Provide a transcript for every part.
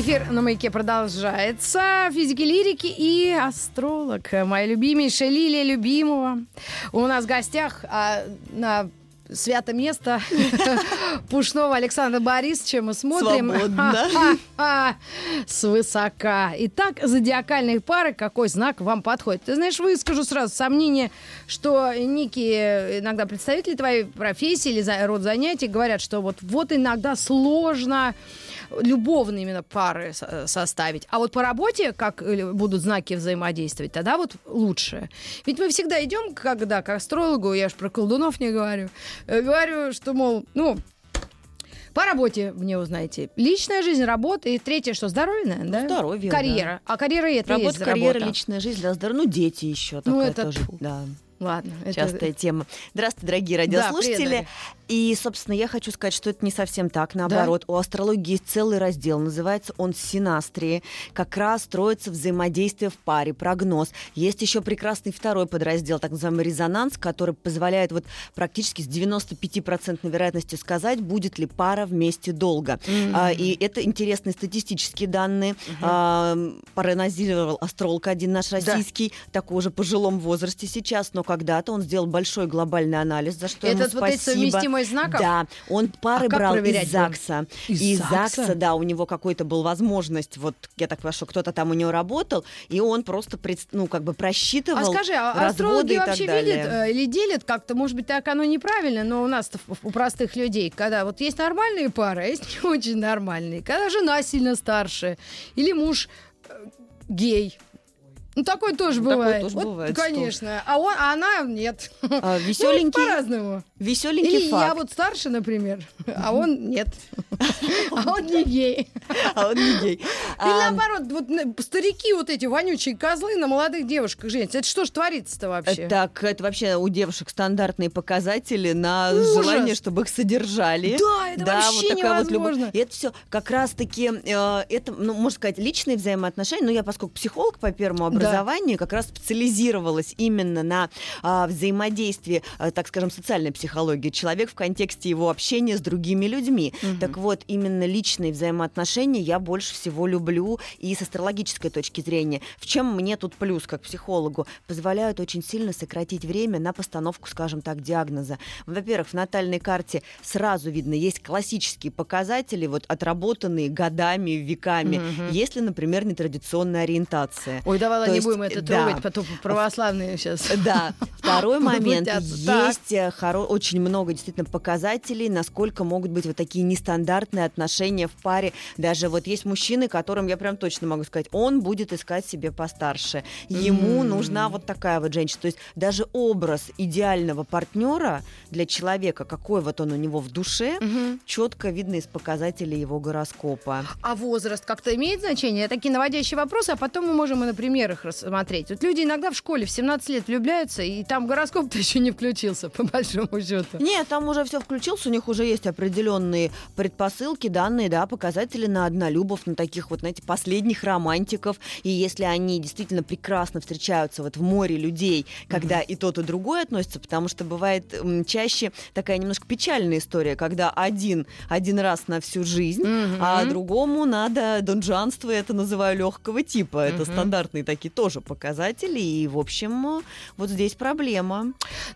Эфир на маяке продолжается. Физики, лирики и астролог. Моя любимейшая Лилия Любимова. У нас в гостях а, на свято место Пушного Александра Борисовича. Мы смотрим с высока. Итак, зодиакальные пары, какой знак вам подходит? Ты знаешь, выскажу сразу сомнение, что некие иногда представители твоей профессии или род занятий говорят, что вот, вот иногда сложно любовные именно пары составить. А вот по работе, как будут знаки взаимодействовать, тогда вот лучше. Ведь мы всегда идем, когда к астрологу, я же про колдунов не говорю, э, говорю, что, мол, ну, по работе мне узнаете. Личная жизнь, работа. И третье, что здоровье, наверное, да? Здоровье, Карьера. Да. А карьера это работа, есть карьера, работа. личная жизнь, да, здоровье. Ну, дети еще ну, это тоже. Да. Ладно. Частая это... тема. Здравствуйте, дорогие радиослушатели. Да, и, собственно, я хочу сказать, что это не совсем так. Наоборот, да? у астрологии есть целый раздел. Называется он «Синастрии». Как раз строится взаимодействие в паре, прогноз. Есть еще прекрасный второй подраздел, так называемый резонанс, который позволяет вот практически с 95% вероятностью сказать, будет ли пара вместе долго. Mm-hmm. А, и это интересные статистические данные. Mm-hmm. А, прогнозировал астролог один наш российский, да. такой уже пожилом возрасте сейчас, но когда-то он сделал большой глобальный анализ, за что Этот ему вот спасибо. Эти мой знаков? Да, он пары а брал из ЗАГСа. Из, из ЗАГСа? ЗАГСа, да, у него какой-то был возможность, вот я так понимаю, что кто-то там у него работал, и он просто, ну, как бы просчитывал А скажи, а астрологи вообще видят э, или делят как-то, может быть, так оно неправильно, но у нас у простых людей, когда вот есть нормальные пары, а есть не очень нормальные, когда жена сильно старше, или муж э, гей, ну, такое тоже ну, бывает. Такое тоже вот, бывает. Конечно. А, он, а она нет. А, веселенький. Ну, по-разному. Веселенький Или факт. я вот старше, например, а он нет. А он не гей. А он не гей. Или наоборот, вот старики вот эти вонючие козлы на молодых девушках женятся. Это что ж творится-то вообще? Так, это вообще у девушек стандартные показатели на желание, чтобы их содержали. Да, это вообще невозможно. И это все как раз-таки, э, это, ну, можно сказать, личные взаимоотношения. Но я, поскольку психолог по первому образованию, как раз специализировалась именно на а, взаимодействии, а, так скажем, социальной психологии. Человек в контексте его общения с другими людьми. Угу. Так вот, именно личные взаимоотношения я больше всего люблю и с астрологической точки зрения. В чем мне тут плюс, как психологу? Позволяют очень сильно сократить время на постановку, скажем так, диагноза. Во-первых, в натальной карте сразу видно, есть классические показатели, вот отработанные годами, веками, угу. если, например, нетрадиционная ориентация. Ой, давай не будем это да. трогать, потом православные сейчас. Да. Второй момент. Есть э, хоро- очень много действительно показателей, насколько могут быть вот такие нестандартные отношения в паре. Даже вот есть мужчины, которым я прям точно могу сказать, он будет искать себе постарше. Ему mm-hmm. нужна вот такая вот женщина. То есть даже образ идеального партнера для человека, какой вот он у него в душе, mm-hmm. четко видно из показателей его гороскопа. А возраст как-то имеет значение? Такие наводящие вопросы, а потом мы можем и на примерах рассмотреть. Вот люди иногда в школе в 17 лет влюбляются, и там гороскоп-то еще не включился, по большому счету. Нет, там уже все включился, у них уже есть определенные предпосылки, данные, да, показатели на однолюбов, на таких вот, знаете, последних романтиков. И если они действительно прекрасно встречаются вот в море людей, когда mm-hmm. и тот, и другой относятся, потому что бывает м, чаще такая немножко печальная история, когда один один раз на всю жизнь, mm-hmm. а другому надо донжанство, это называю легкого типа. Это mm-hmm. стандартные такие тоже показатели. И, в общем, вот здесь проблема.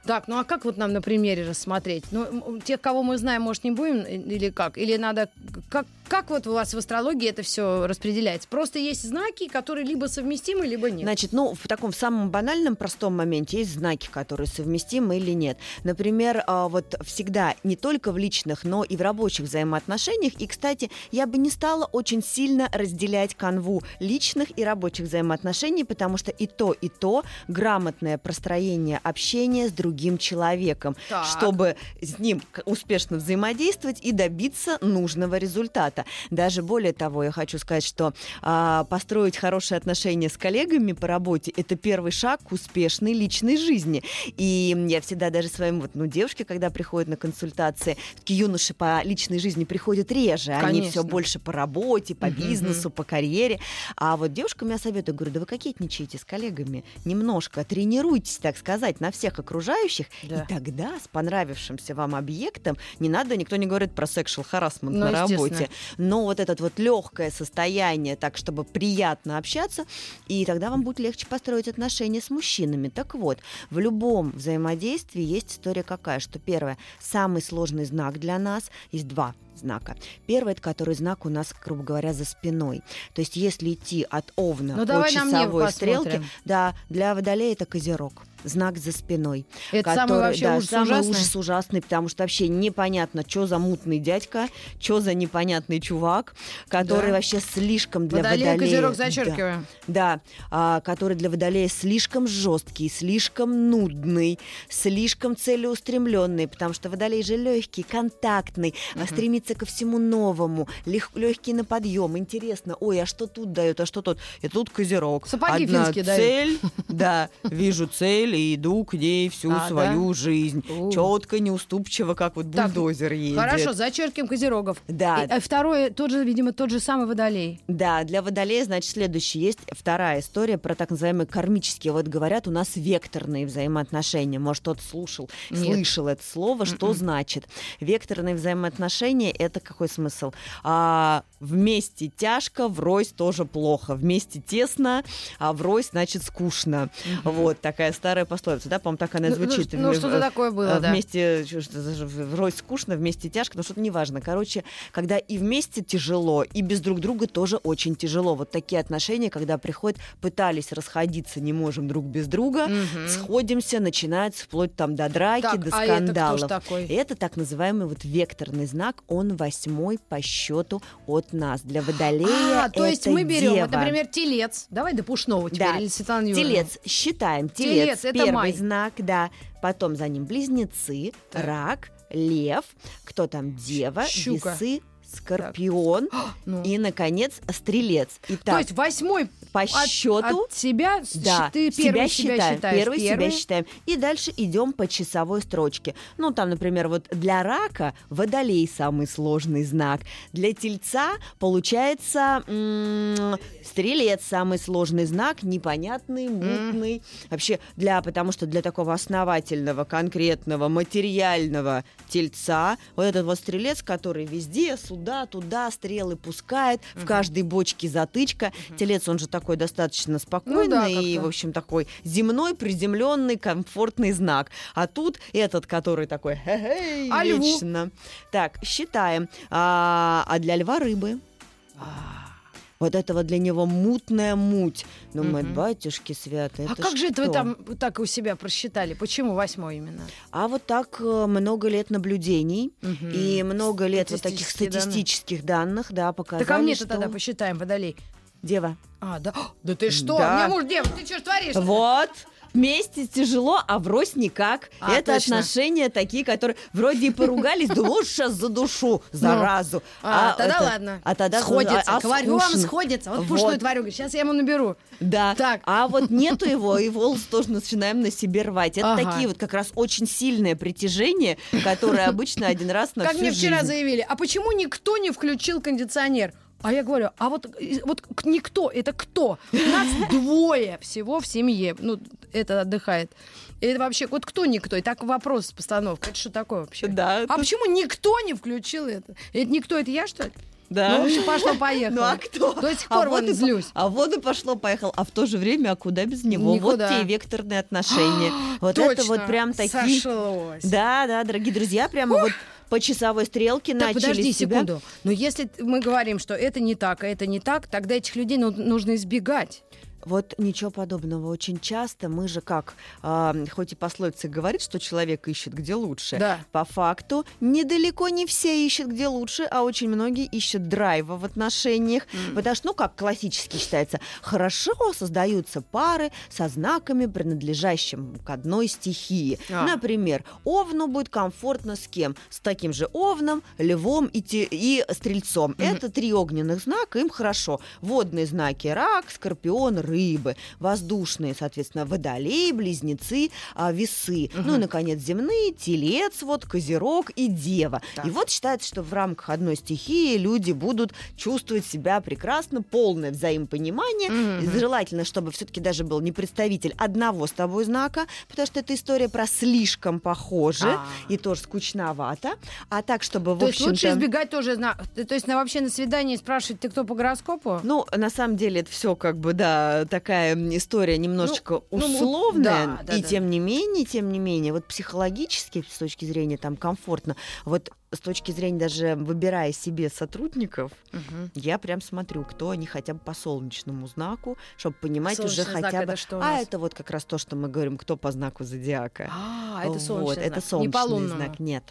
Так, ну а как вот нам на примере рассмотреть? Ну, тех, кого мы знаем, может, не будем или как? Или надо... Как, как вот у вас в астрологии это все распределяется? Просто есть знаки, которые либо совместимы, либо нет. Значит, ну, в таком самом банальном, простом моменте есть знаки, которые совместимы или нет. Например, а, вот всегда не только в личных, но и в рабочих взаимоотношениях. И, кстати, я бы не стала очень сильно разделять канву личных и рабочих взаимоотношений, потому что и то, и то грамотное простроение общения с другим человеком, так. чтобы с ним успешно взаимодействовать и добиться нужного результата. Ребята. Даже более того, я хочу сказать, что а, построить хорошие отношения с коллегами по работе это первый шаг к успешной личной жизни. И я всегда даже своим вот, ну, девушке, когда приходят на консультации, такие юноши по личной жизни приходят реже, они Конечно. все больше по работе, по бизнесу, по карьере. А вот девушкам я советую, говорю, да вы кокетничаете с коллегами, немножко тренируйтесь, так сказать, на всех окружающих, Да. и тогда с понравившимся вам объектом не надо, никто не говорит про sexual harassment Ну, на работе, но вот это вот легкое состояние, так чтобы приятно общаться, и тогда вам будет легче построить отношения с мужчинами. Так вот, в любом взаимодействии есть история какая, что первое, самый сложный знак для нас, есть два знака. Первый, это который знак у нас, грубо говоря, за спиной. То есть если идти от овна Ну, по часовой стрелке, да, для водолея это козерог. Знак за спиной. Это самый который- вообще да, ужас самый ужасный. ужас ужасный, потому что вообще непонятно, что за мутный дядька, что за непонятный чувак, который Да. вообще слишком для Водолей, водолея. козерог, Да. зачеркиваем. Да, а, который для водолея слишком жесткий, слишком нудный, слишком целеустремленный, потому что водолей же легкий, контактный, а стремится ко всему новому, легкий на подъем, интересно, ой, а что тут дает, а что тут? И тут козерог. Сапоги Одна финские дают. цель, да, вижу цель и иду к ней всю А, свою жизнь. У. Четко, неуступчиво, как вот Так, бульдозер едет. Хорошо, зачеркиваем козерогов. Да. И, а второе, тот же, видимо, тот же самый водолей. Да, для водолея, значит, следующий есть вторая история про так называемые кармические. Вот говорят, у нас векторные взаимоотношения. Может, кто-то слушал, Нет. слышал это слово. Что Мгм. значит? Векторные взаимоотношения — это какой смысл? А, вместе тяжко, врозь тоже плохо. Вместе тесно, а врозь, значит, скучно. Вот такая старая пословица, да, по-моему, так она Ну, ну, звучит. ну, В- что-то в- такое было, а, да. Вместе это за- врозь скучно, вместе тяжко, но что-то неважно. Короче, когда и вместе тяжело, и без друг друга тоже очень тяжело. Вот такие отношения, когда приходят, пытались расходиться, не можем друг без друга, Мгм. сходимся, начинается вплоть там до драки, Так, до а это кто скандалов. ж такой? Это так называемый вот векторный знак, он восьмой по счету от нас. Для водолея А, то есть мы берем, дева. вот, например, телец. Давай до пушного теперь, Да. или Светлана Юрьевна. Телец считаем. Телец, Телец, это первый май. знак, да. Потом за ним близнецы, Так. рак, лев, кто там, дева, Щука. весы, скорпион Ну. и, наконец, стрелец. То Итак, есть восьмой по от, счету от себя, с- да, ты себя первый себя считаем. считаешь. Первый, себя первый. считаем. И дальше идем по часовой строчке. Ну, там, например, вот для рака водолей самый сложный знак. Для тельца получается м, стрелец самый сложный знак, непонятный, мутный. Вообще, для, потому что для такого основательного, конкретного, материального тельца, вот этот вот стрелец, который везде, сюда, туда стрелы пускает, в каждой бочке затычка. Телец, он же такой достаточно спокойный Ну да, и, в общем, такой земной, приземленный, комфортный знак. А тут этот, который такой хе-хей, А льву? вечно. Так, считаем. А, а для льва рыбы. Вот это вот для него мутная муть. Думает, Мгм. батюшки святые. А как же это вы что?» там так у себя просчитали? Почему восьмой именно? А вот так э, много лет наблюдений Мгм. и много лет вот таких статистических данных, да, показали, Так а мне-то что... тогда посчитаем, водолей. Дева. А, да? Да ты что? Да. У меня муж дев, ты что творишь? Вот. Вместе тяжело, а врозь никак. А, Это точно. отношения такие, которые вроде и поругались, думаю, сейчас задушу, заразу. А, тогда это- ладно. А тогда сходится. а- а Говорю вам, скучно. сходится. Вот Вот. пушной тварюга. Сейчас я ему наберу. Да. Так. А вот нету его, и волос тоже начинаем на себе рвать. Это Ага. такие вот как раз очень сильное притяжение, которое обычно один раз на Как мне вчера жизнь. заявили, а почему никто не включил кондиционер? А я говорю, а вот, вот никто, это кто? У нас двое всего в семье. Ну, это отдыхает. Это вообще, вот кто никто? И так вопрос с постановкой. Это что такое вообще? Да, А почему никто не включил это? Это никто, это я, что ли? Да. Ну, в общем, пошло-поехало. Ну а кто? До сих А пор вот вон и- злюсь. А вот и пошло, поехал. А в то же время, а куда без него? Никуда. Вот те векторные отношения. Вот это вот Точно. прям такие. Сошлось. Да, да, дорогие друзья, прямо вот по часовой стрелке Так, начали подожди себя. секунду. Но если мы говорим, что это не так, а это не так, тогда этих людей ну- нужно избегать. Вот ничего подобного. Очень часто мы же как, э, хоть и пословица говорит, что человек ищет где лучше, Да. по факту недалеко не все ищут где лучше, а очень многие ищут драйва в отношениях. М. Потому что, ну, как классически считается, хорошо создаются пары со знаками, принадлежащими к одной стихии. А. Например, овну будет комфортно с кем? С таким же овном, львом и, те- и стрельцом. Мгм. Это три огненных знака, им хорошо. Водные знаки рак, скорпион, рыбы. Воздушные, соответственно, водолей, близнецы, а, весы. Мгм. Ну и, наконец, земные, телец, вот, козерог и дева. Так. И вот считается, что в рамках одной стихии люди будут чувствовать себя прекрасно, полное взаимопонимание. Мгм. Желательно, чтобы все-таки даже был не представитель одного с тобой знака, потому что это история про слишком похоже А. и тоже скучновато. А так, чтобы, в То есть лучше общем-то... избегать тоже зна- То есть на вообще на свидании спрашивать, ты кто по гороскопу? Ну, на самом деле, это все как бы, да, такая история немножечко ну, вот, условная. да, да, и да. тем не менее, тем не менее, вот психологически, с точки зрения там комфортно, вот с точки зрения даже выбирая себе сотрудников, Мгм. я прям смотрю, кто они хотя бы по солнечному знаку, чтобы понимать Солнечный уже знак хотя бы... это что а это вот как раз то, что мы говорим, кто по знаку зодиака. А, это Вот, солнечный это знак. солнечный Не знак, нет.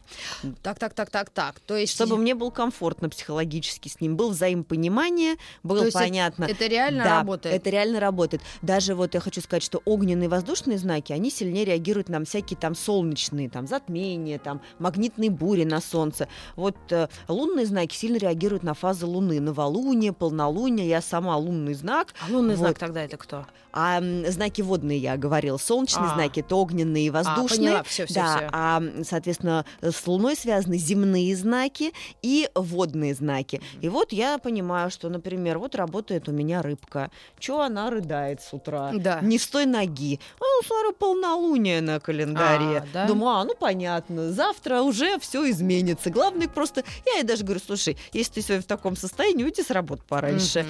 Так, так, так, так, так. То есть, Чтобы мне было комфортно психологически с ним, было взаимопонимание, было То есть это- понятно. это реально да, работает? Это реально работает. Даже вот я хочу сказать, что огненные и воздушные знаки, они сильнее реагируют на всякие там солнечные, там затмения, там магнитные бури на солнце. Вот э, лунные знаки сильно реагируют на фазы Луны, новолуние, полнолуние. Я сама лунный знак, А лунный знак Вот. тогда это кто? а м, знаки водные я говорила. Солнечные А. знаки это огненные и воздушные. поняла, всё, всё, да, всё. а соответственно с Луной связаны земные знаки и водные знаки. И вот я понимаю, что, например, вот работает у меня рыбка. Чё она рыдает с утра? Да. Не с той ноги. А, смотрю, полнолуние на календаре. А, да? Думаю, а, ну понятно, завтра уже все изменится. Главное просто, я ей даже говорю, слушай, если ты сегодня в таком состоянии, уйди с работы пораньше.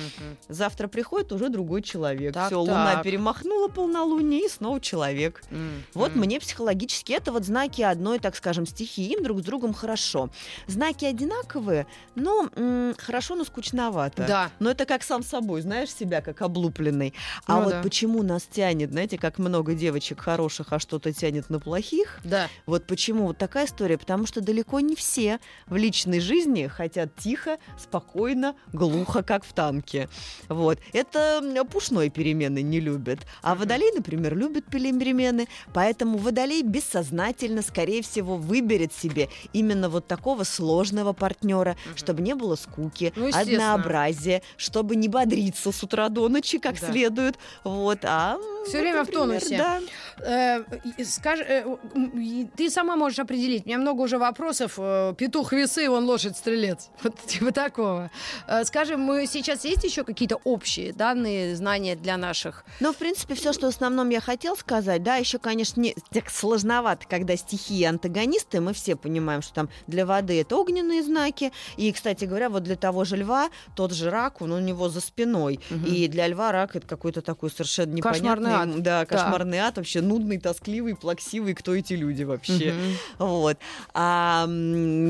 Завтра приходит уже другой человек. Так, Все, луна перемахнула полнолуние, и снова человек. Вот мне психологически это вот знаки одной, так скажем, стихии, им друг с другом хорошо. Знаки одинаковые, но м, хорошо, но скучновато. Да. Но это как сам собой, знаешь себя, как облупленный. А Ну вот да. почему нас тянет, знаете, как много девочек хороших, а что-то тянет на плохих, Да. вот почему вот такая история? Потому что далеко не все в личной жизни хотят тихо, спокойно, глухо, как в танке. Вот. Это пушной перемены не любят. А водолей, например, любит перемены. Поэтому водолей бессознательно, скорее всего, выберет себе именно вот такого сложного партнера, Мгм. чтобы не было скуки, Ну, однообразия, чтобы не бодриться с утра до ночи как Да. следует. Вот. А Всё вот, время в например, тонусе. Да. Э, и скажи, э, ты сама можешь определить. У меня много уже вопросов. э, Петух весы, он лошадь стрелец. Вот типа такого. Э, Скажи, мы сейчас есть еще какие-то общие данные, знания для наших? Ну, в принципе, все, что в основном я хотел сказать, да, еще, конечно, не так сложновато, когда стихии антагонисты, мы все понимаем, что там для воды это огненные знаки, и, кстати говоря, вот для того же льва, тот же рак, он у него за спиной, Мгм. и для льва рак это какой-то такой совершенно непонятный, Кошмарный ад. да, кошмарный ад, вообще нудный, тоскливый, плаксивый, кто эти люди вообще, Мгм. вот, а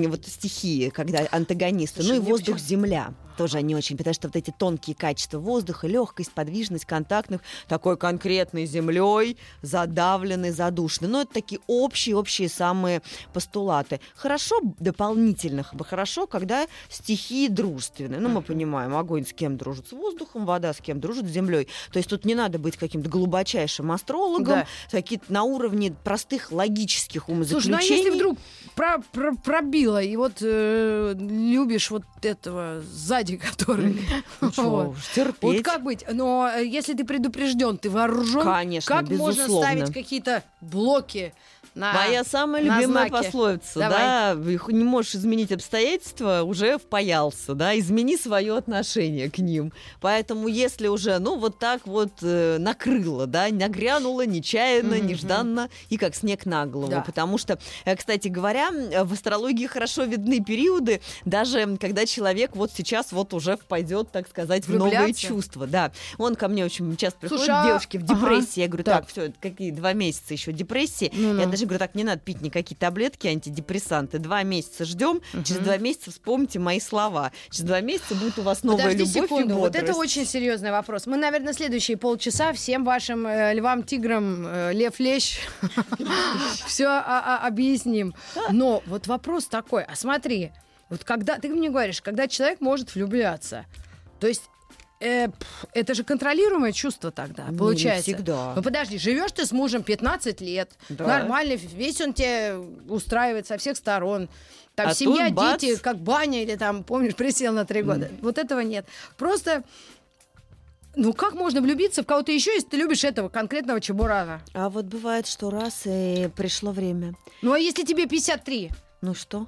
вот стихии, когда антагонисты, Слушай, ну и мне воздух, почему- земля. Тоже они очень, потому что вот эти тонкие качества воздуха, легкость, подвижность, контактных, такой конкретной землей, задавленный, задушенный. Но это такие общие, общие самые постулаты. Хорошо дополнительно, х- хорошо, когда стихии дружественные. Ну, мы понимаем, огонь с кем дружит? С воздухом, вода с кем дружит? С землей. То есть тут не надо быть каким-то глубочайшим астрологом, Да. какие-то на уровне простых логических Слушай, умозаключений. ну а если вдруг про- про- пробило, и вот э, любишь вот этого сзади, который... Ну Вот. уж, терпеть. Вот как быть? Но э, если ты предупрежден, ты вооружен, Конечно, как можно ставить какие-то блоки на... Моя самая на любимая знаке. пословица, Давай. да, не можешь изменить обстоятельства, уже впаялся, да, измени свое отношение к ним. Поэтому если уже, ну, вот так вот э, накрыло, да, нагрянуло нечаянно, Мгм, нежданно и как снег на голову. Да. Потому что, э, кстати говоря, в астрологии хорошо видны периоды, даже когда человек вот сейчас вот уже впадет, так сказать, в новые чувства. Да, он ко мне очень часто приходит, Слушай, а- девушки в Ага. депрессии. Я говорю, Так. так, все, какие два месяца еще депрессии. Ну-ну. Я даже врачи говорят, так, не надо пить никакие таблетки, антидепрессанты. Два месяца ждем, через два месяца вспомните мои слова. Через два месяца будет у вас новая Подожди любовь секунду, и вот бодрость. это очень серьезный вопрос. Мы, наверное, следующие полчаса всем вашим э, львам, тиграм, э, лев, лещ все объясним. Но вот вопрос такой, а смотри, вот когда, ты мне говоришь, когда человек может влюбляться, то есть э, пф, это же контролируемое чувство тогда, Не, не получается. всегда. Ну подожди, живешь ты с мужем 15 лет, Да. нормально, весь он тебе устраивает со всех сторон. Там А семья, тут бац. дети, как баня, или там, помнишь, присел на три года. Вот этого нет. Просто, ну как можно влюбиться в кого-то еще, если ты любишь этого конкретного чебурана? А вот бывает, что раз и пришло время. Ну а если тебе 53? Ну что?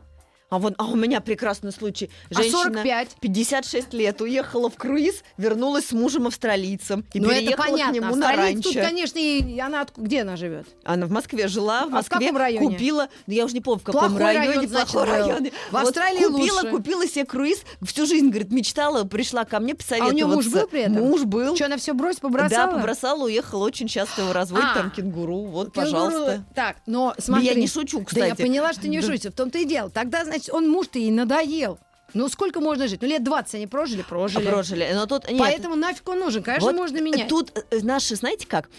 А вот, а у меня прекрасный случай. А Женщина 45? 56 лет уехала в круиз, вернулась с мужем австралийцем и ну это переехала понятно. к нему на Австралиец тут, ранчо. конечно, и она где она живет? Она в Москве жила, в А в Москве каком районе? купила, да я уже не помню, в каком Плохой районе, район, значит, плохой район. В Австралии купила, лучше. купила себе круиз, всю жизнь, говорит, мечтала, пришла ко мне А у посоветоваться. нее муж был при этом? Муж был. Что, она все бросила, побросала? Да, побросала, уехала, очень часто в развод, А. там кенгуру, вот, Кенгуру. пожалуйста. Так, но смотри. я не шучу, кстати. Да я поняла, что не Да. шутите. В том-то и дело. Тогда, значит, он муж-то ей надоел. Ну, сколько можно жить? Ну, лет 20 они прожили, прожили. Прожили. Но тут, нет, Поэтому нафиг он нужен. Конечно, Вот можно менять. Тут э, наши, знаете как,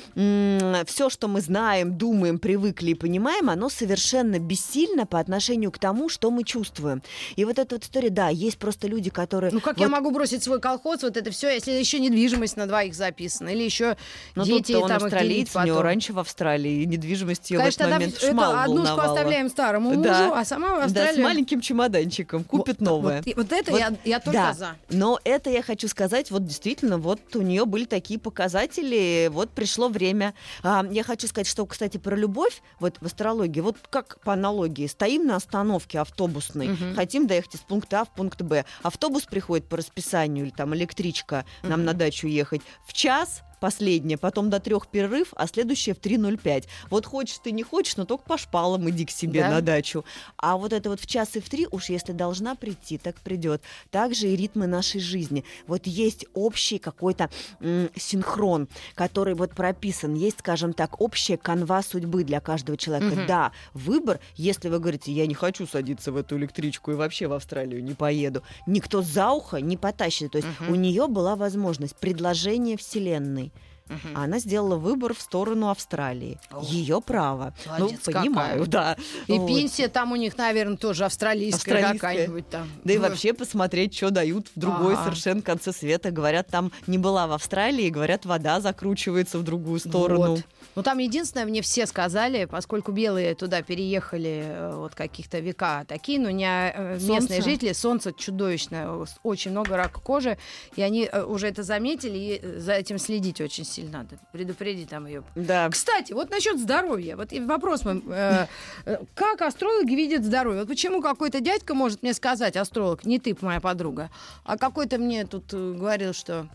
все, что мы знаем, думаем, привыкли и понимаем, оно совершенно бессильно по отношению к тому, что мы чувствуем. И вот эта вот история, да, есть просто люди, которые... Ну, как вот- я могу бросить свой колхоз, вот это все, если еще недвижимость на двоих записана, или еще Но дети он там делить австралиец, у него раньше в Австралии, недвижимость ее Конечно, в этот момент это шмал однушку волновала. оставляем старому мужу, Да. а сама в Да, с Австралию... маленьким чемоданчиком, купит Вот- новое. Вот, и- вот это Вот, я, я только да. за. Но это я хочу сказать, вот действительно, вот у нее были такие показатели, вот пришло время. А, я хочу сказать, что, кстати, про любовь, вот в астрологии, вот как по аналогии, стоим на остановке автобусной, Мгм. хотим доехать из пункта А в пункт Б, автобус приходит по расписанию, или там электричка, нам на дачу ехать в час, последняя, потом до трех перерыв, а следующая в 3.05. Вот хочешь ты не хочешь, но только по шпалам иди к себе Да. на дачу. А вот это вот в час и в три, уж если должна прийти, так придет. Также и ритмы нашей жизни. Вот есть общий какой-то м, синхрон, который вот прописан. Есть, скажем так, общая канва судьбы для каждого человека. Мгм. Да, выбор, если вы говорите, я не хочу садиться в эту электричку и вообще в Австралию не поеду, никто за ухо не потащит. То есть Мгм. у нее была возможность предложения Вселенной. Мгм. Она сделала выбор в сторону Австралии. О, Ее право. молодец ну, понимаю, какая. да. И Вот. пенсия там у них, наверное, тоже австралийская, Австралийская. какая-нибудь там. Да и Ну, вообще посмотреть, что дают в другой Ага. совершенно конце света. Говорят, там не была в Австралии, говорят, вода закручивается в другую сторону. Вот. Ну, там единственное, мне все сказали, поскольку белые туда переехали э, вот каких-то века такие, но не э, местные Солнце. жители, солнце чудовищное, очень много рака кожи, и они э, уже это заметили, и за этим следить очень сильно надо, предупредить там ее. Да. Кстати, вот насчет здоровья. Вот и вопрос мой. э, э, как астрологи видят здоровье? Вот почему какой-то дядька может мне сказать, астролог, не ты, моя подруга, а какой-то мне тут э, говорил, что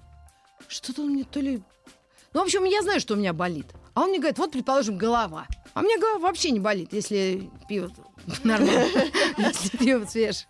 что-то у меня то ли... Ну, в общем, я знаю, что у меня болит. А он мне говорит, вот, предположим, голова. А меня голова вообще не болит, если пиво нормально, если пиво свежее.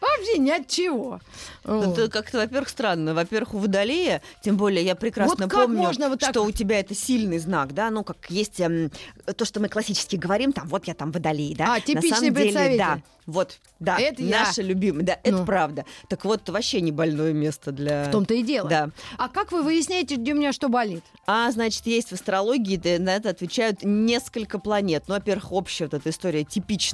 Вообще ни от чего. Ну. Это как-то, во-первых, странно. Во-первых, у Водолея, тем более я прекрасно помню, что у тебя это сильный знак, да, ну, как есть эм, то, что мы классически говорим, там, вот я там Водолей, да. А, типичный представитель. да, вот, да, Это наша любимая, да, это Ну. правда. Так вот, вообще не больное место для... В том-то и дело. Да. А как вы выясняете, где у меня что болит? А, значит, есть в астрологии, да, на это отвечают несколько планет. Ну, во-первых, общая вот эта история,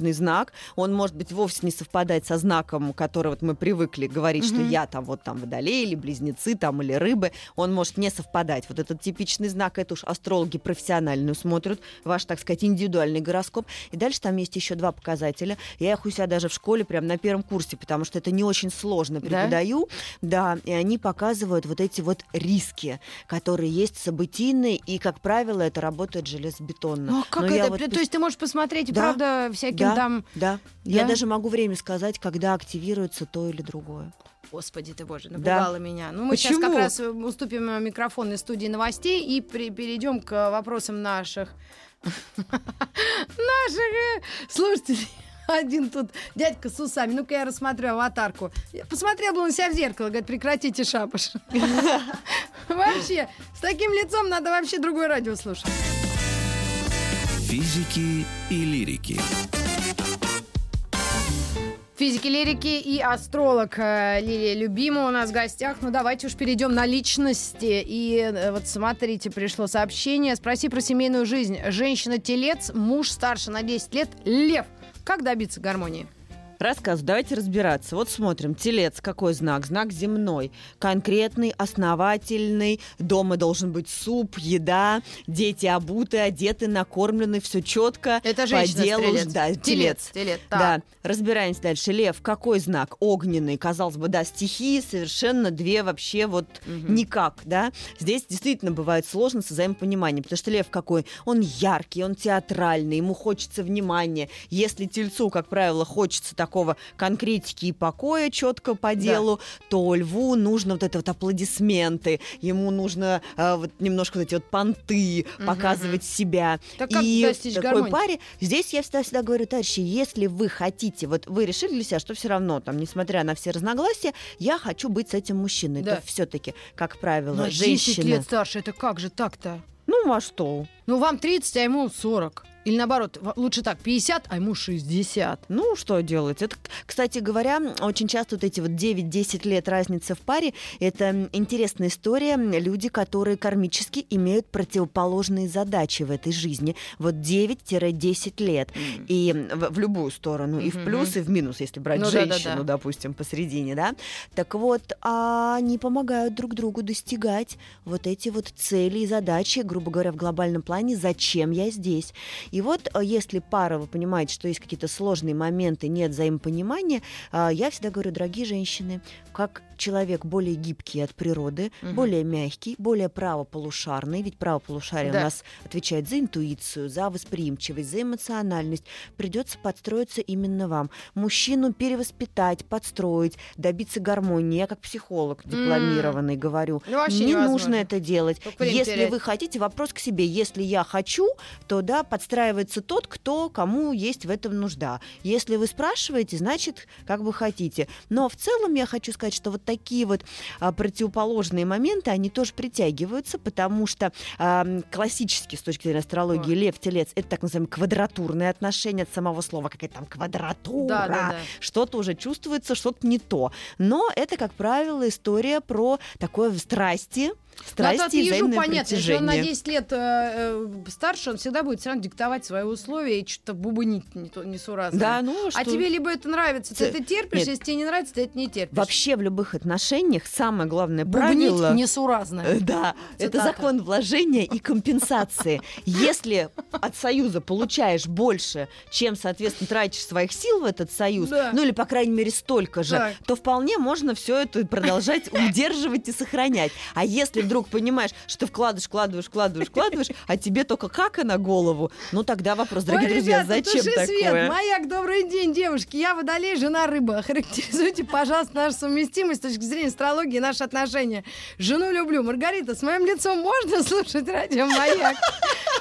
типичный знак. Он может быть вовсе не совпадать со знаком, который вот мы привыкли говорить, что Мгм. я там вот там водолей или близнецы там или рыбы. Он может не совпадать. Вот этот типичный знак, это уж астрологи профессионально смотрят, ваш, так сказать, индивидуальный гороскоп. И дальше там есть еще два показателя. Я их у себя даже в школе прям на первом курсе, потому что это не очень сложно Да? преподаю. Да, и они показывают вот эти вот риски, которые есть событийные, и, как правило, это работает железобетонно. Ну, а как Но я это? вот То есть ты можешь посмотреть, Да, правда, всяким да, там... Да. Я Да? даже могу время сказать, когда активируется то или другое. Господи ты боже, напугала меня. Ну, мы сейчас Почему? как раз э, уступим э, микрофон из студии новостей и при- перейдем к вопросам наших... Наших э, слушателей. Один тут дядька с усами. Ну-ка я рассмотрю аватарку. Я Посмотрел бы он себя в зеркало, говорит, прекратите шапош. Вообще, с таким лицом надо вообще другое радио слушать. Физики и лирики. Физики, лирики и астролог э, Лилия Любима у нас в гостях. Ну, давайте уж перейдем на личности. И э, вот смотрите, пришло сообщение. Спроси про семейную жизнь. Женщина-телец, муж старше на 10 лет, лев. Как добиться гармонии? Рассказываю, давайте разбираться. Вот смотрим, телец, какой знак? Знак земной. Конкретный, основательный. Дома должен быть суп, еда, дети обуты, одеты, накормлены, все четко. Это по женщина делу. стрелец. Да, Телец, телец. телец, так. Да, разбираемся дальше. Лев, какой знак? Огненный. Казалось бы, да, стихии совершенно две вообще вот никак, да. Здесь действительно бывает сложно с взаимопониманием, потому что лев какой? Он яркий, он театральный, ему хочется внимания. Если тельцу, как правило, хочется такого конкретики и покоя четко по делу, то льву нужно вот это вот аплодисменты, ему нужно э, вот немножко вот эти вот понты, Мгм, показывать себя. Так и в такой гармонии? паре здесь я всегда, всегда говорю, товарищи, если вы хотите, вот вы решили для себя, что все равно, там, несмотря на все разногласия, я хочу быть с этим мужчиной. Да. То все-таки, как правило, На 10 женщина... лет старше, это как же так-то? Ну, а что? Ну, вам 30, а ему 40. Или наоборот, лучше так, 50, а ему 60. Ну, что делать? Это, кстати говоря, очень часто вот эти вот 9-10 лет разницы в паре, это интересная история. Люди, которые кармически имеют противоположные задачи в этой жизни. Вот 9-10 лет. И в, в любую сторону. И в плюс, и в минус, если брать Ну да, да, женщину, да. допустим, посередине, да? Так вот, а они помогают друг другу достигать вот эти вот цели и задачи, грубо говоря, в глобальном плане, зачем я здесь. И вот э, если пара, вы понимаете, что есть какие-то сложные моменты, нет взаимопонимания, а, я всегда говорю, дорогие женщины, как человек более гибкий от природы, Мгм. более мягкий, более правополушарный, ведь правополушарие Да. у нас отвечает за интуицию, за восприимчивость, за эмоциональность, придется подстроиться именно вам. Мужчину перевоспитать, подстроить, добиться гармонии. Я как психолог дипломированный говорю, Ну, не невозможно. нужно это делать. Если терять. вы хотите, вопрос к себе. Если я хочу, то да, подстраивается тот, кто кому есть в этом нужда. Если вы спрашиваете, значит, как бы хотите. Но в целом я хочу сказать, что вот такие вот а, противоположные моменты, они тоже притягиваются, потому что а, классически с точки зрения астрологии Ой. лев, телец это так называемые квадратурные отношения от самого слова, какая там квадратура. Да, да, да. Что-то уже чувствуется, что-то не то. Но это, как правило, история про такое страсти, страсти а и ежу понятно, если он на притяжение. 10 лет э, э, старше, он всегда будет все равно диктовать свои условия и что-то бубнить не то- несуразное. Да, ну А что... тебе либо это нравится, ты Ц- это терпишь, Нет. если тебе не нравится, ты это не терпишь. Вообще в любых отношениях самое главное Бубнить правило... несуразно. Э, Да, это Цитата. закон вложения и компенсации. Если от союза получаешь больше, чем, соответственно, тратишь своих сил в этот союз, Да. ну или, по крайней мере, столько же, то вполне можно все это продолжать удерживать и сохранять. А если вдруг понимаешь, что вкладываешь, вкладываешь, вкладываешь, вкладываешь, а тебе только кака на голову, ну тогда вопрос, дорогие Ой, друзья, ребята, зачем такое? свет. Маяк, добрый день, девушки. Я водолей, жена рыба. Характеризуйте, пожалуйста, нашу совместимость с точки зрения астрологии наши отношения. Жену люблю. Маргарита, с моим лицом можно слушать радио Маяк?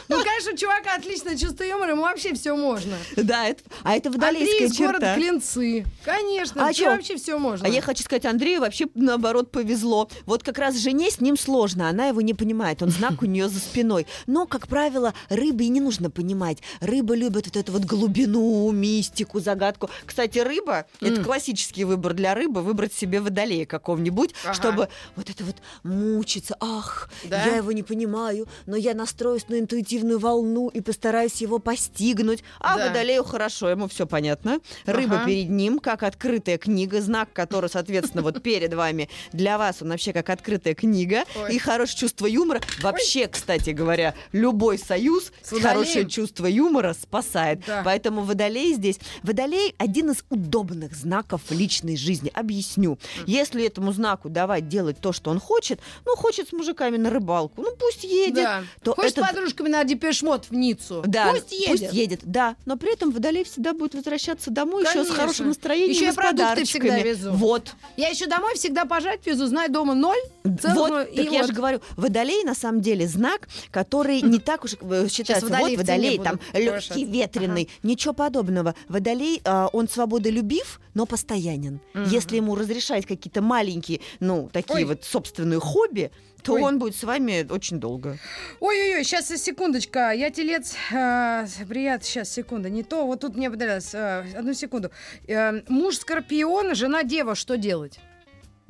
Ну, конечно, чувака отличное чувство юмора, ему вообще все можно. Да, это, а это Андрей водолейская из города черта. Клинцы. Конечно, А вообще все можно. А я хочу сказать, Андрею вообще наоборот повезло. Вот как раз жене с ним сложно, она его не понимает, он знак у нее за спиной. Но, как правило, рыбе и не нужно понимать. Рыба любит вот эту вот глубину, мистику, загадку. Кстати, рыба это классический выбор для рыбы, выбрать себе водолея какого-нибудь, Ага. чтобы вот это вот мучиться. Ах, Да? я его не понимаю, но я настроюсь на интуитивную волну и постараюсь его постигнуть. А Да. водолею хорошо, ему все понятно. Рыба Ага. перед ним, как открытая книга, знак, который, соответственно, вот перед вами. Для вас он вообще как открытая книга. Ой. И хорошее чувство юмора. Вообще, кстати говоря, любой союз С хорошее чувство юмора спасает. Да. Поэтому водолей здесь... Водолей один из удобных знаков личной жизни. Объясню. Если этому знаку давать делать то, что он хочет, ну, хочет с мужиками на рыбалку, ну, пусть едет. Да. то Хочешь этот- с подружками на депешмот в Ниццу? Да, Пусть едет. да. Но при этом водолей всегда будет возвращаться домой еще с Конечно. хорошим настроением Ещё и с продукты всегда везу. Вот. Я еще домой всегда пожать везу, знай, дома ноль. целых Вот, ноль, и я вот. же говорю, водолей на самом деле знак, который не так уж э, считается. водолей Вот водолей, там легкий, ветреный, ничего подобного. Водолей, а, он свободолюбив, но постоянен. Мгм. Если ему разрешать какие-то маленькие, ну, такие Ой. вот собственные хобби, то Ой. он будет с вами очень долго. Ой-ой-ой, сейчас секундочка. Я телец. Э, прият, сейчас, секунда. Не то, вот тут мне понравилось. Э, одну секунду. Э, муж скорпион, жена дева. Что делать?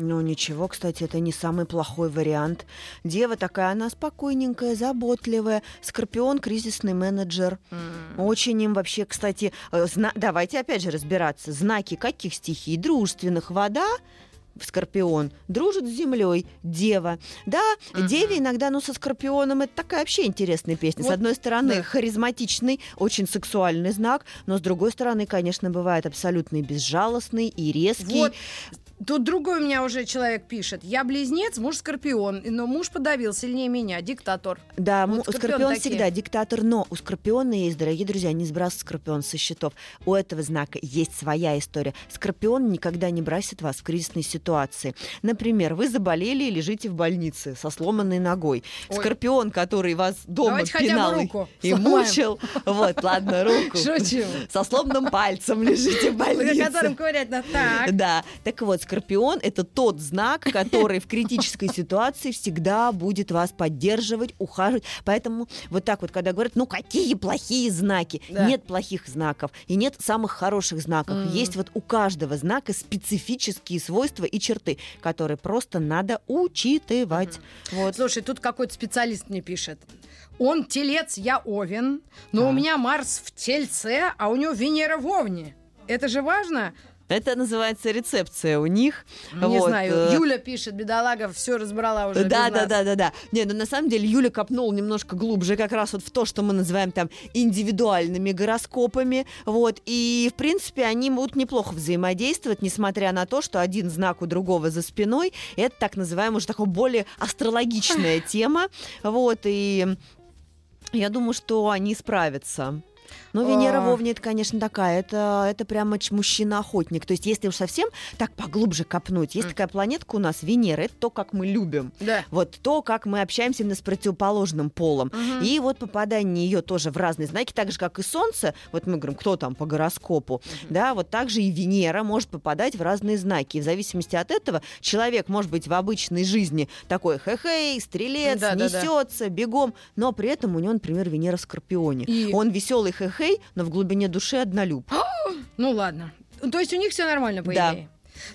Ну ничего, кстати, это не самый плохой вариант. Дева такая, она спокойненькая, заботливая. Скорпион кризисный менеджер. Очень им вообще, кстати, э, зна- давайте опять же разбираться. Знаки каких стихий? Дружественных. Вода, Скорпион дружит с землей, дева. Да, Мгм. деве иногда, ну, со Скорпионом это такая вообще интересная песня. С Вот, одной стороны, да. харизматичный, очень сексуальный знак, но с другой стороны, конечно, бывает абсолютно безжалостный и резкий. Вот. Тут другой у меня уже человек пишет. Я близнец, муж скорпион, но муж подавил сильнее меня, диктатор. Да, Вот скорпион скорпион такие. всегда диктатор, но у скорпиона есть, дорогие друзья, не сбрасывай скорпион со счетов. У этого знака есть своя история. Скорпион никогда не бросит вас в кризисной ситуации. Например, вы заболели и лежите в больнице со сломанной ногой. Ой. Скорпион, который вас дома Давайте пинал руку и сломаем. мучил. Вот, ладно, руку. Шучу. Со сломанным пальцем лежите в больнице. котором ковырять надо. Так. Да, так вот, Скорпион – это тот знак, который в критической ситуации всегда будет вас поддерживать, ухаживать. Поэтому вот так вот, когда говорят, ну какие плохие знаки? Да. Нет плохих знаков и нет самых хороших знаков. Мгм. Есть вот у каждого знака специфические свойства и черты, которые просто надо учитывать. Вот. Слушай, тут какой-то специалист мне пишет. Он телец, я овен, но у Так. меня Марс в тельце, а у него Венера в овне. Это же важно? Это называется рецепция у них. Не Вот, знаю. э, Юля пишет, бедолага, все разбрала уже. Да, да, да, да, да. Не, ну на самом деле Юля копнула немножко глубже как раз вот в то, что мы называем там индивидуальными гороскопами. Вот. И, в принципе, они будут неплохо взаимодействовать, несмотря на то, что один знак у другого за спиной. Это так называемая уже такая более астрологичная тема. Вот. И я думаю, что они справятся. Но Венера А. в Овне, это, конечно, такая, это, это прямо мужчина-охотник. То есть, если уж совсем так поглубже копнуть, есть такая планетка у нас, Венера, это то, как мы любим. Да. Вот то, как мы общаемся именно с противоположным полом. Мгм. И вот попадание ее тоже в разные знаки, так же, как и Солнце, вот мы говорим, кто там по гороскопу, да, вот так же и Венера может попадать в разные знаки. И в зависимости от этого человек может быть в обычной жизни такой хе-хей, стрелец, Да, да, да. несется, бегом, но при этом у него, например, Венера в Скорпионе. И- Он веселый хе-хей, но в глубине души однолюб. Ну ладно. То есть у них все нормально, по Да. идее.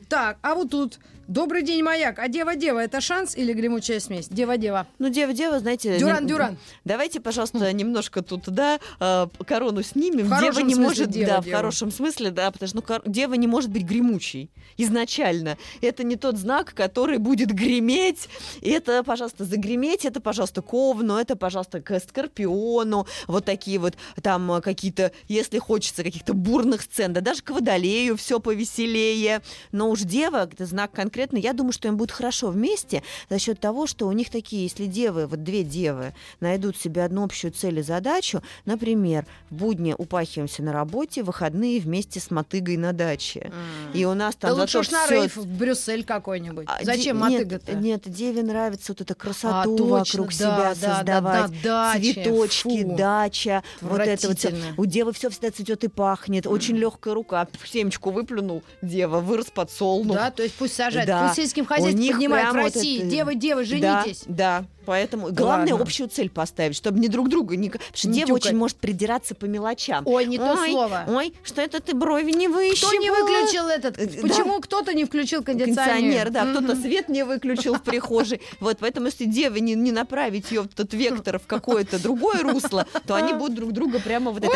Так, а вот тут Добрый день, маяк. А дева-дева это шанс или гремучая смесь? Дева-дева. Ну, дева-дева, знаете... Дюран-дюран. не- Давайте, пожалуйста, немножко тут, да, э, корону снимем. В дева не может... дева, да, в дева. хорошем смысле, да, потому что ну, кор- дева не может быть гремучей изначально. Это не тот знак, который будет греметь. Это, пожалуйста, загреметь, это, пожалуйста, к овну, это, пожалуйста, к скорпиону. Вот такие вот там какие-то, если хочется, каких-то бурных сцен. Да даже к водолею все повеселее. Но уж дева, это знак конкретно, я думаю, что им будет хорошо вместе за счет того, что у них такие, если девы, вот две девы, найдут себе одну общую цель и задачу, например, в будни упахиваемся на работе, выходные вместе с мотыгой на даче. И у нас Да там лучше зато уж на всё- рейв в Брюссель какой-нибудь. а, Зачем де- мотыга-то? Нет, деве нравится вот эта красоту А, точно, вокруг да, себя да, да, создавать. да, дачи. Цветочки, Фу. дача, вот это вот. У девы все всегда цветет и пахнет. Очень легкая рука. Семечку выплюнул, дева, вырос подсолнух. Да, то есть пусть сажают. Да. Пусть сельским хозяйством поднимают в прям вот России. это- Девы, девы, женитесь. Да, да. Поэтому главное Ладно. общую цель поставить, чтобы не друг друга не... Потому что Не дева тюкать. очень может придираться по мелочам. Ой, не то Ой, слово. Ой, что это ты брови не выщипала? Кто не выключил этот? Э, да. Почему кто-то не включил кондиционер? кондиционер, да, кто-то свет не выключил в прихожей. Вот, поэтому если девы не, не направить ее этот вектор в какое-то другое русло, то они будут друг друга прямо вот это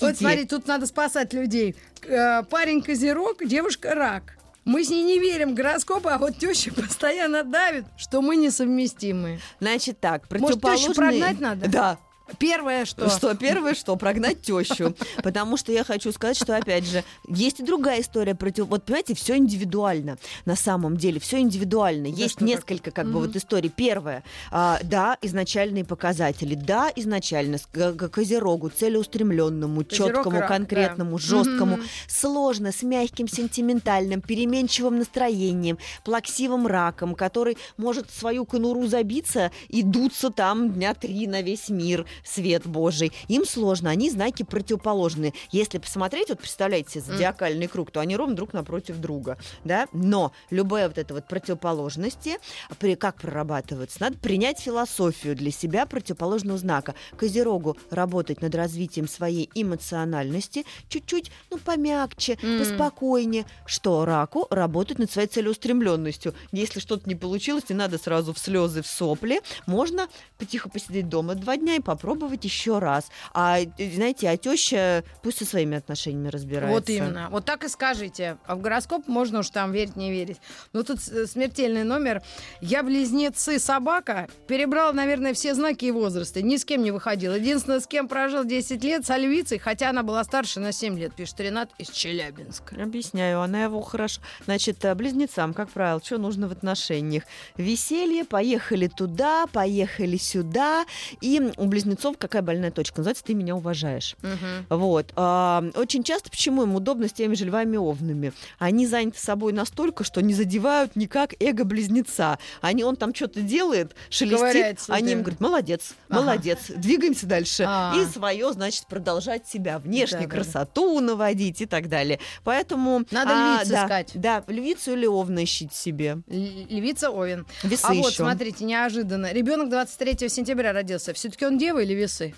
Вот смотри, тут надо спасать людей. Э, Парень козерог, девушка рак. Мы с ней не верим в гороскопы, а вот теща постоянно давит, что мы несовместимы. Значит так, Может, противоположные... тещу прогнать надо? Да, Первое, что... Что? первое, что прогнать тещу. Потому что я хочу сказать, что опять же, есть и другая история против. Вот понимаете, все индивидуально. На самом деле, все индивидуально. Да есть так? несколько как бы Мгм. вот историй. Первое, а, да, изначальные показатели. Да, изначально к козерогу, целеустремленному, четкому, рак, да. конкретному, жесткому, Мгм. сложно, с мягким, сентиментальным, переменчивым настроением, плаксивым раком, который может свою конуру забиться и дуться там дня три на весь мир. Свет Божий. Им сложно, они знаки противоположные. Если посмотреть, вот представляете себе зодиакальный круг, то они ровно друг напротив друга, да? Но любая вот эта вот противоположности, при, как прорабатывается? Надо принять философию для себя противоположного знака. Козерогу работать над развитием своей эмоциональности чуть-чуть, ну, помягче, М. поспокойнее. Что раку работать над своей целеустремленностью. Если что-то не получилось, не надо сразу в слезы, в сопли. Можно потихо посидеть дома два дня и попробовать еще раз. А, э, знаете, а теща пусть со своими отношениями разбирается. Вот именно. Вот так и скажите. А в гороскоп можно уж там верить, не верить. Но тут с- смертельный номер. Я близнецы собака. Перебрала, наверное, все знаки и возрасты. Ни с кем не выходила. Единственное, с кем прожил 10 лет, с львицей, хотя она была старше на 7 лет, пишет Ренат из Челябинска. Объясняю, она его хорошо. Значит, э, близнецам, как правило, что нужно в отношениях? Веселье, поехали туда, поехали сюда. И у близнецов какая больная точка? Называется «ты меня уважаешь». Мгм. Вот. А, очень часто, почему им удобно с теми же львами-овнами? Они заняты собой настолько, что не задевают никак эго-близнеца. Они, он там что-то делает, шелестит, Ковыряется, они да. им говорят, молодец, Ага. молодец, двигаемся дальше. А. И свое, значит, продолжать себя, внешне Да-да-да. красоту наводить и так далее. Поэтому... Надо а, львиц да, искать. Да, львицу или овна ищите себе. Львица Овен. Весы а вот, еще. смотрите, неожиданно. Ребенок 23 сентября родился. Все-таки он дева или весы?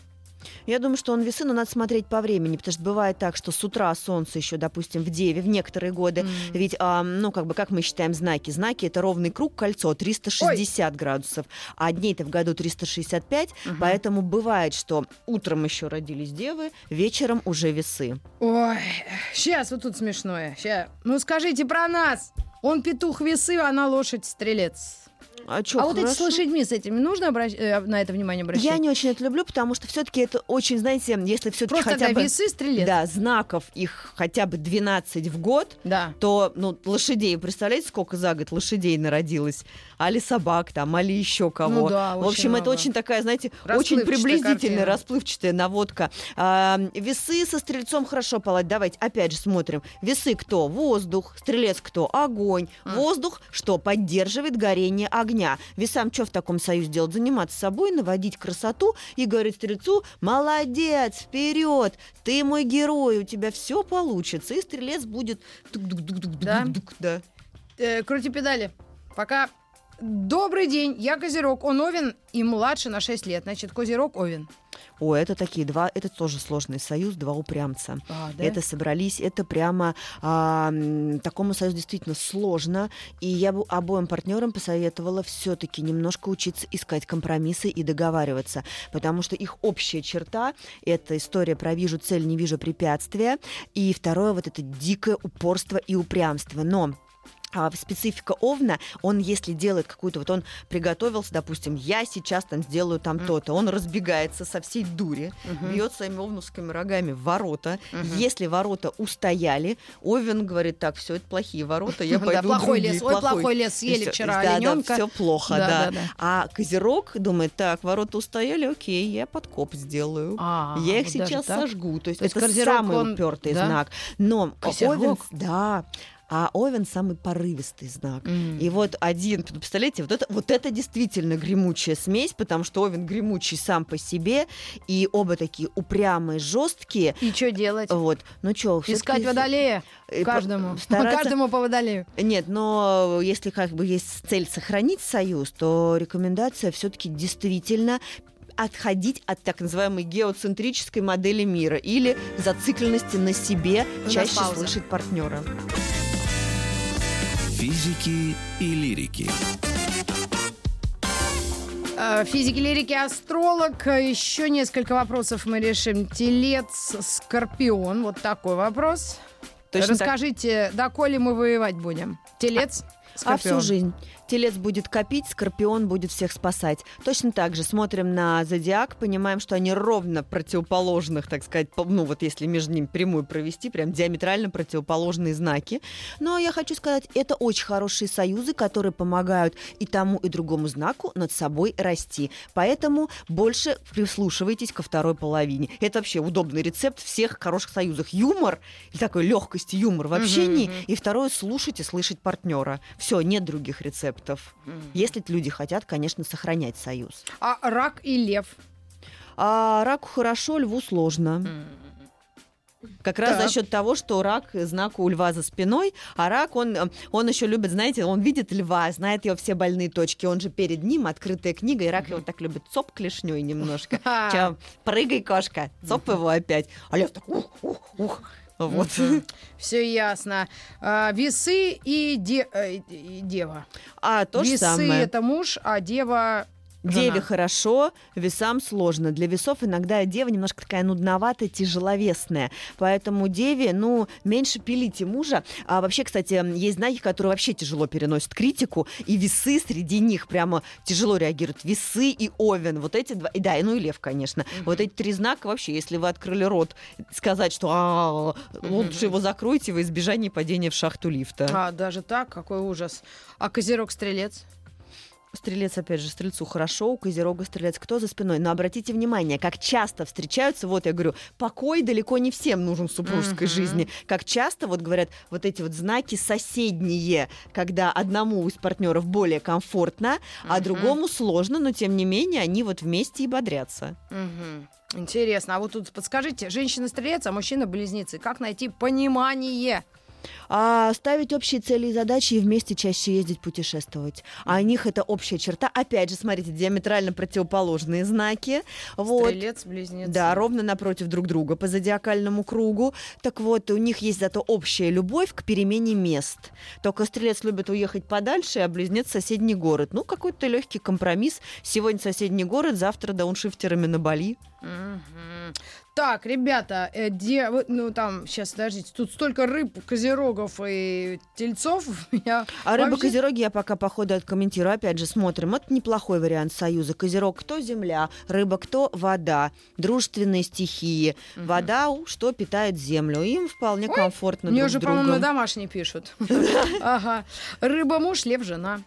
Я думаю, что он весы, но надо смотреть по времени, потому что бывает так, что с утра солнце еще, допустим, в Деве в некоторые годы. М. Ведь, а, ну, как бы, как мы считаем знаки? Знаки — это ровный круг, кольцо, 360 градусов, а дней-то в году 365, Мгм. поэтому бывает, что утром еще родились девы, вечером уже весы. Ой, сейчас вот тут смешное. Ща. Ну скажите про нас. Он петух весы, она лошадь стрелец. А, чё, а вот эти с лошадьми с этими нужно обращ- э, на это внимание обращать? Я не очень это люблю, потому что все-таки это очень, знаете, если все-таки хотя бы... весы стрелец. Да, знаков их хотя бы 12 в год, Да. то ну, лошадей, представляете, сколько за год лошадей народилось? Али собак там, али еще кого. Ну да, в общем, это много. очень такая, знаете, очень приблизительная, картина. расплывчатая наводка. А, весы со стрельцом хорошо палать. Давайте опять же смотрим. Весы кто? Воздух. Стрелец кто? Огонь. А. Воздух что? Поддерживает горение огня. Весам что в таком союзе делать? Заниматься собой, наводить красоту и говорить стрельцу, молодец, вперед, ты мой герой, у тебя все получится. И стрелец будет Да? да. Э, крути педали. Пока. Добрый день, я Козерог. Он Овен и младше на 6 лет. Значит, Козерог Овен. О, это такие два, это тоже сложный союз, два упрямца. А, Это собрались, это прямо а, такому союзу действительно сложно. И я бы обоим партнерам посоветовала все-таки немножко учиться искать компромиссы и договариваться, потому что их общая черта это история про вижу цель, не вижу препятствия, и второе вот это дикое упорство и упрямство. Но специфика Овна, он если делает какую-то, вот он приготовился, допустим, я сейчас там сделаю там Мгм. то-то, он разбегается со всей дури, Мгм. бьет своими овновскими рогами в ворота. Мгм. Если ворота устояли, Овен говорит, так, все это плохие ворота, я Да, пойду в плохой другие, лес. Ой, плохой лес. Съели всё, вчера да, оленёнка. все плохо, Да, да. да, да. А Козерог думает, так, ворота устояли, окей, я подкоп сделаю. А, я их вот сейчас сожгу. То есть То есть это Козерог, самый он- упертый да? знак. Но Козерог? Овен, да, а Овен самый порывистый знак. М. И вот один, представляете, вот это, вот это действительно гремучая смесь, потому что Овен гремучий сам по себе, и оба такие упрямые, жесткие. И что делать? Вот, ну что, Искать водолея каждому. Каждому по водолею. Нет, но если как бы есть цель сохранить союз, то рекомендация все-таки действительно отходить от так называемой геоцентрической модели мира или зацикленности на себе, чаще пауза. слышать партнера. Физики и лирики. Э, Физики, лирики, астролог. Еще несколько вопросов мы решим. Телец, скорпион. Вот такой вопрос. Точно так. Расскажите, доколе мы воевать будем? Телец, А всю скорпион. жизнь. Телец будет копить, скорпион будет всех спасать. Точно так же смотрим на зодиак, понимаем, что они ровно противоположных, так сказать, ну вот если между ними прямую провести, прям диаметрально противоположные знаки. Но я хочу сказать, это очень хорошие союзы, которые помогают и тому, и другому знаку над собой расти. Поэтому больше прислушивайтесь ко второй половине. Это вообще удобный рецепт всех хороших союзах. Юмор, и такой легкость, юмор в общении, мгм. и второе, слушать и слышать партнера. Все, нет других рецептов. Если люди хотят, конечно, сохранять союз. А рак и лев. А раку хорошо, льву сложно. Как раз Так. за счет того, что рак знак у льва за спиной, а рак, он, э, он еще любит, знаете, он видит льва, знает его все больные точки, он же перед ним открытая книга, и рак его так любит цоп клешней немножко. Чё, прыгай, кошка, цоп его опять. А лев так ух, ух, ух. Вот. Все ясно. А, весы и, де- э, и дева. А то же Весы самое. это муж, а дева жена. Деве хорошо, весам сложно. Для весов иногда дева немножко такая нудноватая, тяжеловесная. Поэтому деве, ну, меньше пилите мужа. А вообще, кстати, есть знаки, которые вообще тяжело переносят критику, и весы среди них прямо тяжело реагируют. Весы и овен. Вот эти два, и да, и ну и лев, конечно. Вот эти три знака вообще, если вы открыли рот, сказать, что «А, лучше его закройте во избежание падения в шахту лифта. А, даже так? Какой ужас. А козерог-стрелец? Стрелец, опять же, стрельцу хорошо, у Козерога стрелец кто за спиной. Но обратите внимание, как часто встречаются, вот я говорю, покой далеко не всем нужен в супружеской Мгм. жизни. Как часто, вот говорят, вот эти вот знаки соседние, когда одному из партнеров более комфортно, а Мгм. другому сложно, но тем не менее они вот вместе и бодрятся. Мгм. Интересно. А вот тут подскажите, женщина-стрелец, а мужчина-близнецы. Как найти понимание? А ставить общие цели и задачи и вместе чаще ездить путешествовать. А у них это общая черта. Опять же, смотрите, диаметрально противоположные знаки. Вот. Стрелец-близнецы. Да, ровно напротив друг друга по зодиакальному кругу. Так вот, у них есть зато общая любовь к перемене мест. Только стрелец любит уехать подальше, а близнец в соседний город. Ну, какой-то легкий компромисс. Сегодня соседний город, завтра дауншифтерами на Бали. Мгм. Так, ребята, э, де- ну там, сейчас, подождите, тут столько рыб, козерогов и тельцов. Я А рыба вообще- козероги я пока по ходу откомментирую. Опять же, смотрим. Это неплохой вариант союза. Козерог кто земля, рыба кто вода. Дружественные стихии. Мгм. Вода что питает землю. Им вполне Ой, комфортно Мне друг уже, по-моему, на другом. домашний пишут. Ага. Рыба-муж, лев-жена.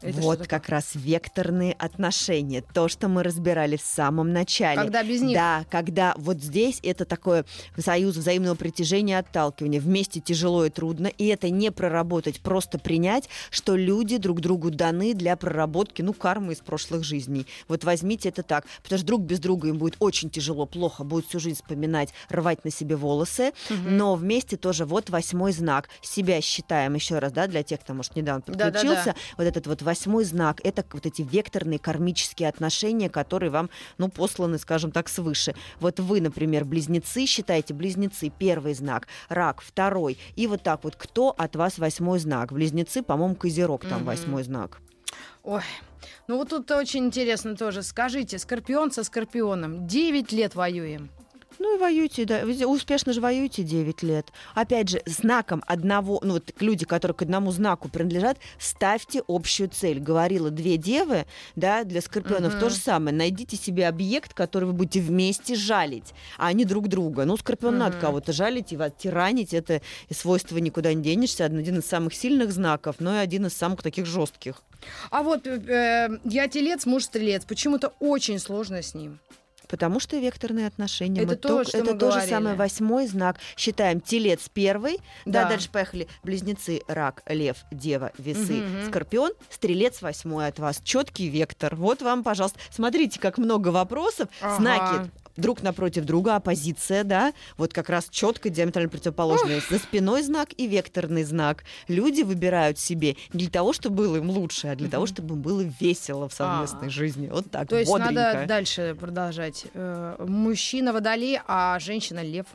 Это вот как раз векторные отношения. То, что мы разбирали в самом начале. Когда без них. Да, когда вот здесь это такое союз взаимного притяжения и отталкивания. Вместе тяжело и трудно, и это не проработать, просто принять, что люди друг другу даны для проработки, ну, кармы из прошлых жизней. Вот возьмите это так, потому что друг без друга им будет очень тяжело, плохо, будет всю жизнь вспоминать, рвать на себе волосы, Мгм. но вместе тоже вот восьмой знак. Себя считаем еще раз, да, для тех, кто, может, недавно подключился. Вот этот вот восьмой знак, это вот эти векторные кармические отношения, которые вам, ну, посланы, скажем так, свыше. Вот вы, например, близнецы, считаете близнецы, первый знак, рак, второй, и вот так вот, кто от вас восьмой знак? Близнецы, по-моему, козерог там Мгм. восьмой знак. Ой, ну вот тут очень интересно тоже. Скажите, скорпион со скорпионом. 9 лет воюем. Ну и воюете, да, вы успешно же воюете 9 лет. Опять же, знаком одного, ну вот люди, которые к одному знаку принадлежат, ставьте общую цель. Говорила две девы, да, для скорпионов Мгм. то же самое. Найдите себе объект, который вы будете вместе жалить, а не друг друга. Ну, скорпион надо Мгм. кого-то жалить и тиранить, это свойство никуда не денешься. Один из самых сильных знаков, но и один из самых таких жестких. А вот э, э, я телец, муж стрелец. Почему-то очень сложно с ним. Потому что векторные отношения. Это Мы то, только- что это мы то же самое восьмой знак. Считаем телец первый. Да. Да. дальше поехали. Близнецы, рак, лев, дева, весы, мгм. скорпион. Стрелец восьмой от вас. Четкий вектор. Вот вам, пожалуйста. Смотрите, как много вопросов. Ага. Знаки друг напротив друга, оппозиция, да, вот как раз четко диаметрально противоположные. За спиной знак и векторный знак. Люди выбирают себе не для того, чтобы было им лучше, а для того, чтобы им было весело в совместной А. жизни. Вот так, То есть бодренько. надо дальше продолжать. Э, мужчина водолей, а женщина лев.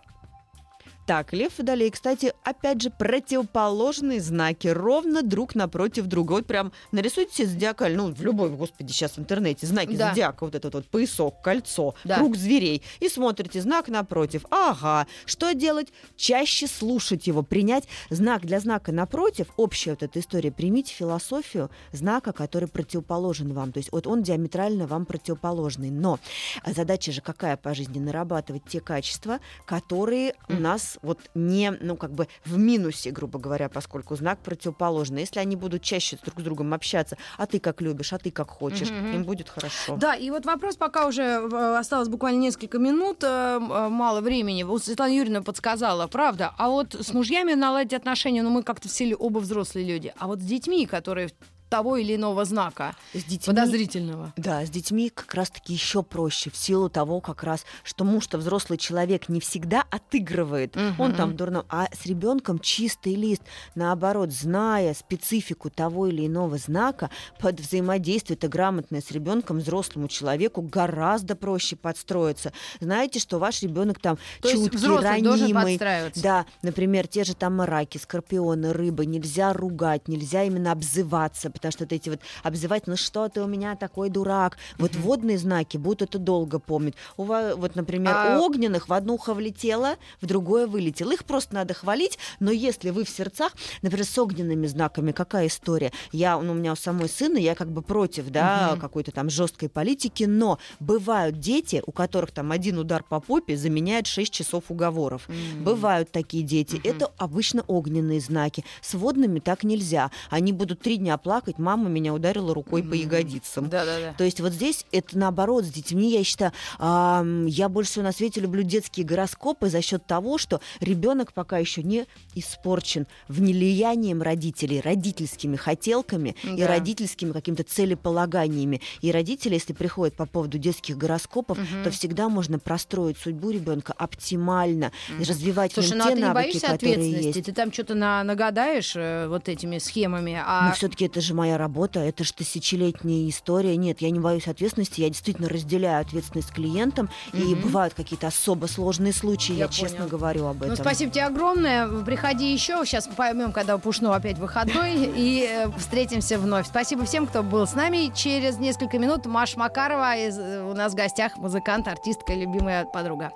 Так, Лев Водолей, кстати, опять же, противоположные знаки, ровно друг напротив друга. Вот прям нарисуйте себе зодиакаль, ну, в любой, господи, сейчас в интернете, знаки Да. зодиака, вот этот вот поясок, кольцо, Да. круг зверей, и смотрите знак напротив. Ага, что делать? Чаще слушать его, принять знак для знака напротив, общая вот эта история, примите философию знака, который противоположен вам, то есть вот он диаметрально вам противоположный, но задача же какая по жизни? Нарабатывать те качества, которые у Мгм. Нас вот не, ну, как бы в минусе, грубо говоря, поскольку знак противоположный. Если они будут чаще друг с другом общаться, а ты как любишь, а ты как хочешь, Мгм. им будет хорошо. Да, и вот вопрос, пока уже э, осталось буквально несколько минут, э, э, мало времени. Вот Светлана Юрьевна подсказала, правда. А вот с мужьями наладить отношения, ну мы как-то все оба взрослые люди. А вот с детьми, которые того или иного знака С детьми, подозрительного. Да, с детьми как раз-таки еще проще в силу того, как раз, что муж-то взрослый человек не всегда отыгрывает, Мгм. он там дурно, а с ребенком чистый лист, наоборот, зная специфику того или иного знака, под взаимодействие-то грамотное с ребенком взрослому человеку гораздо проще подстроиться. Знаете, что ваш ребенок там То чуткий, ранимый, да, например, те же там раки, скорпионы, рыбы, нельзя ругать, нельзя именно обзываться, потому что вот эти вот обзывать, ну что ты у меня такой дурак. Вот водные знаки будут это долго помнить. У вас, вот, например, А- у огненных в одно ухо влетело, в другое вылетело. Их просто надо хвалить, но если вы в сердцах, например, с огненными знаками, какая история? Я, ну, у меня у самой сына, я как бы против, да, Мгм. какой-то там жесткой политики, но бывают дети, у которых там один удар по попе заменяет 6 часов уговоров. Бывают такие дети. Это обычно огненные знаки. С водными так нельзя. Они будут три дня плакать, мама меня ударила рукой по ягодицам. Да-да-да. То есть вот здесь это наоборот с детьми, я считаю, ам, я больше всего на свете люблю детские гороскопы за счет того, что ребенок пока еще не испорчен влиянием родителей, родительскими хотелками и Да. родительскими какими-то целеполаганиями. И родители, если приходят по поводу детских гороскопов, то всегда можно простроить судьбу ребенка оптимально, и развивать Слушай, ну а те ты не навыки, боишься которые ответственности? есть. Ты там что-то на, нагадаешь э, вот этими схемами, а Но все-таки это же моя работа, это же тысячелетняя история. Нет, я не боюсь ответственности, я действительно разделяю ответственность с клиентом. И бывают какие-то особо сложные случаи, Я я, честно говорю об этом. Ну, спасибо тебе огромное. Приходи еще. Сейчас поймем, когда у Пушного опять выходной. И э, встретимся вновь. Спасибо всем, кто был с нами. Через несколько минут Маша Макарова из- э, у нас в гостях. Музыкант, артистка, любимая подруга.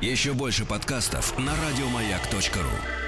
Еще больше подкастов на радиомаяк.ру.